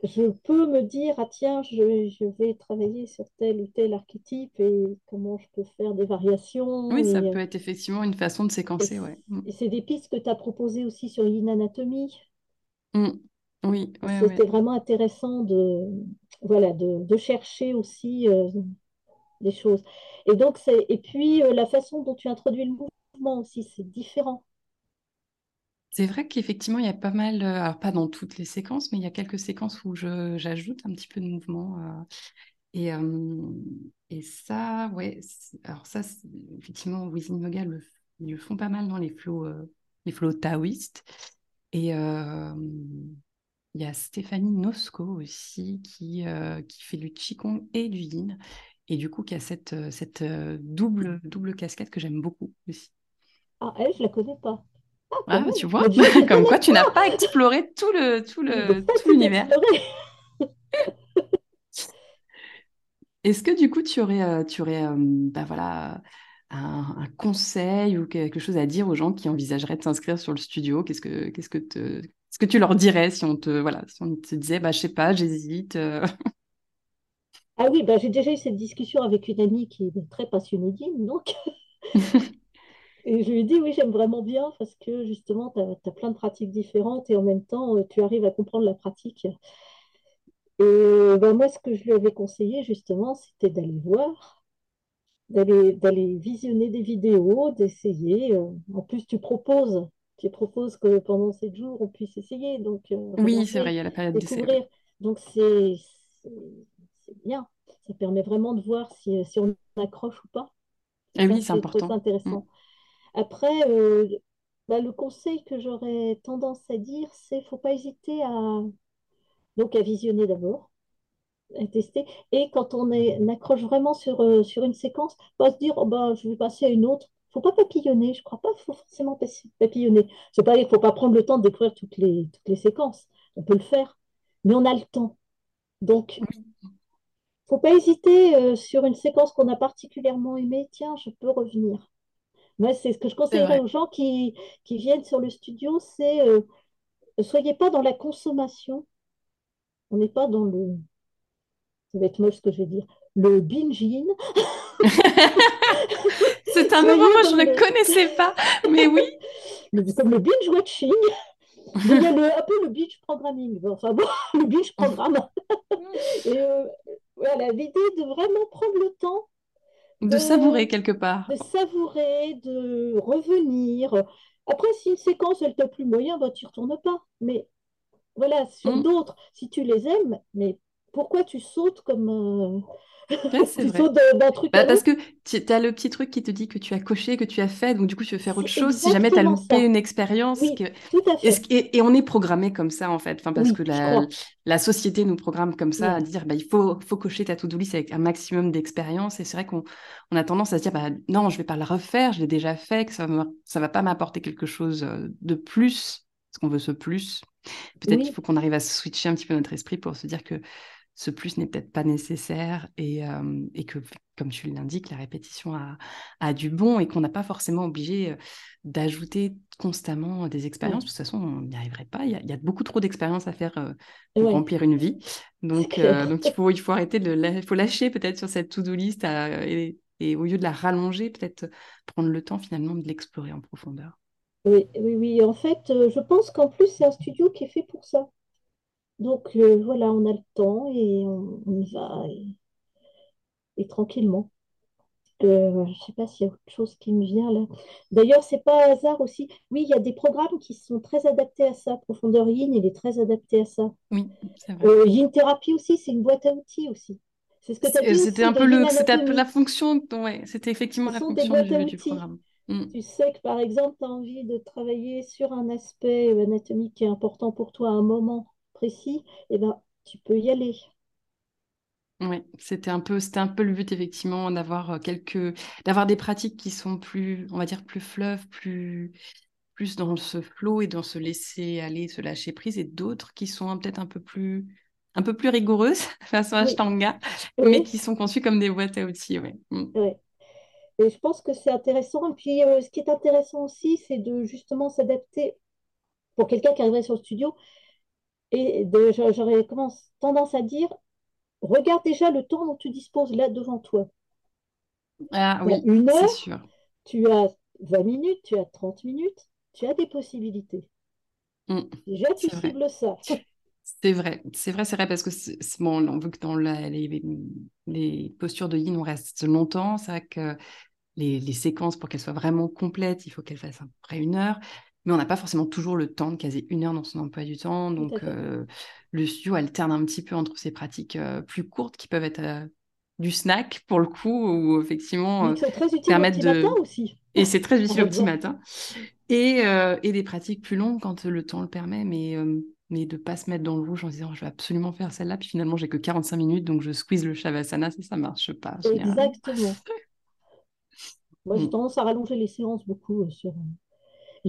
je peux me dire, ah tiens, je, vais travailler sur tel ou tel archétype et comment je peux faire des variations. Oui, ça peut être effectivement une façon de séquencer, ouais. Mm. Et c'est des pistes que tu as proposées aussi sur Yin Anatomy. Mm. Oui, C'était vraiment intéressant de, voilà, de, chercher aussi euh, des choses. Et donc, c'est, et puis, euh, la façon dont tu introduis le mouvement aussi, c'est différent. C'est vrai qu'effectivement, il y a pas mal, euh, alors pas dans toutes les séquences, mais il y a quelques séquences où j'ajoute un petit peu de mouvement. Euh, et, et ça, ouais, alors ça, effectivement, Wizin Yoga, le, ils le font pas mal dans les flots, les flots taoïstes. Et il y a Stéphanie Nosco aussi qui, qui fait du Qigong et du Yin. Et du coup, qui a cette, cette double, double casquette que j'aime beaucoup aussi. Ah, elle, je la connais pas. Ah, tu vois, comme quoi tu n'as pas exploré tout le tout le tout l'univers. Est-ce que du coup tu aurais euh, tu aurais euh, bah, voilà un, conseil ou quelque chose à dire aux gens qui envisageraient de s'inscrire sur le studio? Qu'est-ce que qu'est-ce que te ce que tu leur dirais si on te voilà si on te disait bah je sais pas j'hésite euh? Ah oui bah j'ai déjà eu cette discussion avec une amie qui est très passionnée donc Et je lui ai dit, oui, j'aime vraiment bien parce que justement, tu as, plein de pratiques différentes et en même temps, euh, tu arrives à comprendre la pratique. Et ben, moi, ce que je lui avais conseillé, justement, c'était d'aller voir, d'aller, visionner des vidéos, d'essayer. Euh. En plus, tu proposes, tu proposes que pendant sept jours, on puisse essayer. Donc, euh, oui, c'est vrai, il y a la période d'essai. Donc, c'est, bien. Ça permet vraiment de voir si, si on accroche ou pas. Eh oui, c'est important. intéressant. Mm. Après, euh, bah, le conseil que j'aurais tendance à dire, c'est faut pas hésiter à, donc à visionner d'abord, à tester. Et quand on, est, accroche vraiment sur, euh, sur une séquence, pas se dire oh, bah, je vais passer à une autre. faut pas papillonner. Je crois pas qu'il faut forcément papillonner. C'est pas, il ne faut pas prendre le temps de découvrir toutes les, toutes les séquences. On peut le faire, mais on a le temps. Donc, faut pas hésiter euh, sur une séquence qu'on a particulièrement aimée. Tiens, je peux revenir. Moi, c'est ce que je conseillerais aux gens qui, qui, viennent sur le studio, c'est ne euh, soyez pas dans la consommation. On n'est pas dans le. Ça va être moche ce que je vais dire. Le binging. c'est un moment, moi je ne connaissais pas, mais oui. comme le binge watching. Il y a un peu le binge programming. Enfin bon, le binge programme. Et euh, voilà, l'idée de vraiment prendre le temps de, savourer quelque part. De savourer, de revenir. Après, si une séquence, elle t'a plus moyen, bah, tu ne retournes pas. Mais voilà, sur mmh. d'autres, si tu les aimes, mais pourquoi tu sautes comme, euh, c'est d'un truc bah, Parce que tu as le petit truc qui te dit que tu as coché, que tu as fait, donc du coup tu veux faire autre chose. Si jamais tu as loupé une expérience. Et, on est programmé comme ça en fait, enfin, parce que la, société nous programme comme ça à dire bah, il faut, faut cocher ta to-do list avec un maximum d'expérience. Et c'est vrai qu'on on a tendance à se dire bah, non, je vais pas la refaire, je l'ai déjà fait, que ça ne ça va pas m'apporter quelque chose euh, de plus, parce qu'on veut ce plus. Peut-être qu'il faut qu'on arrive à switcher un petit peu notre esprit pour se dire que ce plus n'est peut-être pas nécessaire et, et, que, comme tu l'indiques, la répétition a, du bon et qu'on n'a pas forcément obligé d'ajouter constamment des expériences. De toute façon, on n'y arriverait pas. Il y, a, beaucoup trop d'expériences à faire pour remplir une vie. Donc, donc il, faut, il faut arrêter de il faut lâcher peut-être sur cette to-do list et, et, au lieu de la rallonger, peut-être prendre le temps finalement de l'explorer en profondeur. Oui, oui, oui. En fait, je pense qu'en plus, c'est un studio qui est fait pour ça. Donc euh, voilà, on a le temps et on, y va et, tranquillement. Euh, je ne sais pas s'il y a autre chose qui me vient là. D'ailleurs, c'est pas hasard aussi. Oui, il y a des programmes qui sont très adaptés à ça. Profondeur Yin, il est très adapté à ça. Oui, c'est vrai. Euh, yin Therapy aussi, c'est une boîte à outils aussi. C'est ce que tu as dit. C'était un peu le, c'était la fonction. Ouais, c'était effectivement la fonction du, programme. Mm. Tu sais que par exemple, tu as envie de travailler sur un aspect anatomique qui est important pour toi à un moment précis, eh ben, tu peux y aller. Oui, c'était un peu, c'était un peu le but effectivement d'avoir euh, quelques, d'avoir des pratiques qui sont plus, on va dire plus fleuves, plus, plus dans ce flow et dans se laisser aller, se lâcher prise, et d'autres qui sont peut-être un peu plus un peu plus rigoureuses façon Ashtanga, mais qui sont conçues comme des boîtes à outils. Ouais. Mm. Et je pense que c'est intéressant. Et puis, euh, ce qui est intéressant aussi, c'est de justement s'adapter pour quelqu'un qui arriverait sur le studio. Et j'aurais tendance à dire, regarde déjà le temps dont tu disposes là devant toi. Ah oui, une heure, sûr. tu as 20 minutes, tu as 30 minutes, tu as des possibilités. Mm. Déjà, tu cibles ça. C'est vrai, c'est vrai, c'est vrai, parce que bon, on veut que dans les, les, postures de yin, on reste longtemps. C'est vrai que les, les séquences, pour qu'elles soient vraiment complètes, il faut qu'elles fassent à peu près une heure. Mais on n'a pas forcément toujours le temps de caser une heure dans son emploi du temps. Donc, euh, le studio alterne un petit peu entre ces pratiques euh, plus courtes qui peuvent être euh, du snack, pour le coup, ou effectivement très utile permettre de... matin aussi. Et c'est très utile au petit matin. Et, et, des pratiques plus longues quand le temps le permet. Mais mais de pas se mettre dans le rouge en disant je vais absolument faire celle-là, puis finalement j'ai que 45 minutes, donc je squeeze le Shavasana, ça, ça marche pas. Exactement. Moi, j'ai mm. tendance à rallonger les séances beaucoup euh, sur,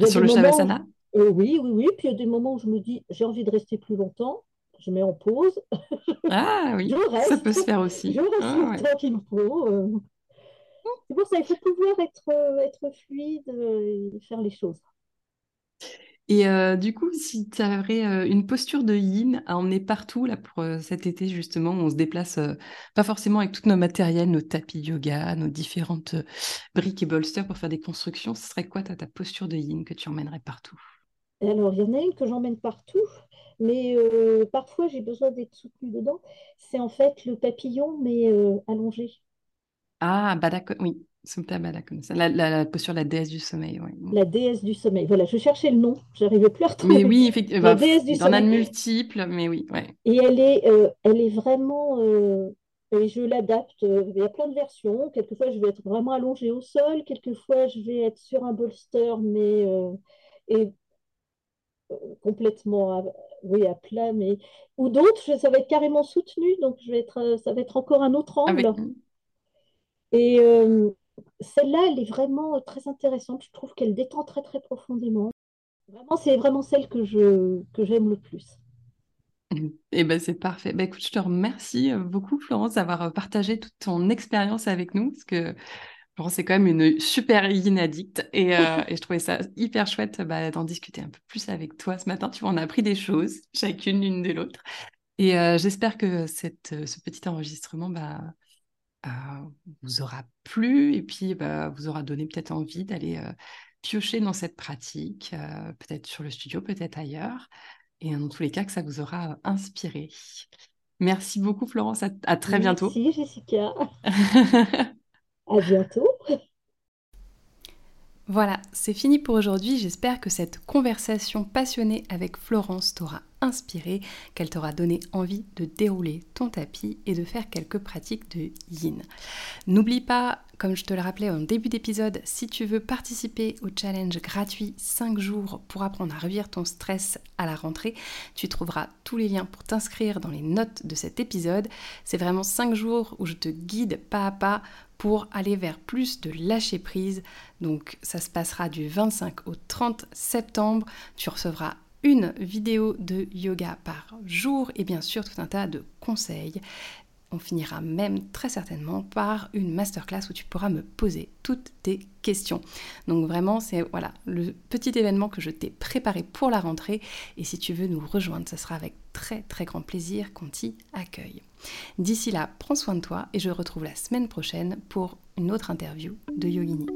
euh, sur le Shavasana euh, Oui, oui, oui. Puis il y a des moments où je me dis j'ai envie de rester plus longtemps, je mets en pause. Ah oui, ça peut se faire aussi. Je reste ah, le temps qu'il me faut. C'est pour ça, il faut pouvoir être, être fluide et faire les choses. Et euh, du coup, si tu avais euh, une posture de yin à emmener partout là pour euh, cet été justement, où on se déplace pas forcément avec tout nos matériels, nos tapis yoga, nos différentes briques et bolsters pour faire des constructions, ce serait quoi ta, ta posture de yin que tu emmènerais partout? Alors, il y en a une que j'emmène partout, mais parfois j'ai besoin d'être soutenue dedans. C'est en fait le papillon, mais allongé. Ah, bah d'accord, oui. La, la, posture de la déesse du sommeil. La déesse du sommeil. Voilà, je cherchais le nom, j'arrivais plus à retrouver. Mais oui, effectivement. La déesse du sommeil. en a de multiples, mais oui. Ouais. Et elle est, euh, elle est vraiment. Euh, et je l'adapte. Euh, il y a plein de versions. Quelquefois, je vais être vraiment allongée au sol. Quelquefois, je vais être sur un bolster, mais. et complètement à, oui, à plat. Mais... Ou d'autres, ça va être carrément soutenu. Donc, je vais être, ça va être encore un autre angle. Et celle-là, elle est vraiment très intéressante. Je trouve qu'elle détend très très profondément. Vraiment, c'est vraiment celle que je que j'aime le plus. Eh ben c'est parfait. Ben, écoute, je te remercie euh, beaucoup, Florence, d'avoir euh, partagé toute ton expérience avec nous, parce que Florence c'est quand même une super yin addict, et, euh, et je trouvais ça hyper chouette bah, d'en discuter un peu plus avec toi ce matin. Tu vois, on a appris des choses, chacune l'une de l'autre, et j'espère que cette, ce petit enregistrement bah, euh, vous aura plu et puis bah, vous aura donné peut-être envie d'aller euh, piocher dans cette pratique, euh, peut-être sur le studio, peut-être ailleurs, et dans tous les cas que ça vous aura inspiré. Merci beaucoup Florence, à, à très bientôt. Merci Jessica. à bientôt. Voilà, c'est fini pour aujourd'hui. J'espère que cette conversation passionnée avec Florence t'aura inspiré, qu'elle t'aura donné envie de dérouler ton tapis et de faire quelques pratiques de yin. N'oublie pas, comme je te le rappelais en début d'épisode, si tu veux participer au challenge gratuit 5 jours pour apprendre à réduire ton stress à la rentrée, tu trouveras tous les liens pour t'inscrire dans les notes de cet épisode. C'est vraiment 5 jours où je te guide pas à pas pour aller vers plus de lâcher prise. Donc ça se passera du 25 au 30 septembre. Tu recevras une vidéo de yoga par jour et bien sûr tout un tas de conseils. On finira même très certainement par une masterclass où tu pourras me poser toutes tes questions. Donc vraiment, c'est voilà le petit événement que je t'ai préparé pour la rentrée. Et si tu veux nous rejoindre, ce sera avec très très grand plaisir qu'on t'y accueille. D'ici là, prends soin de toi et je retrouve la semaine prochaine pour une autre interview de Yogini.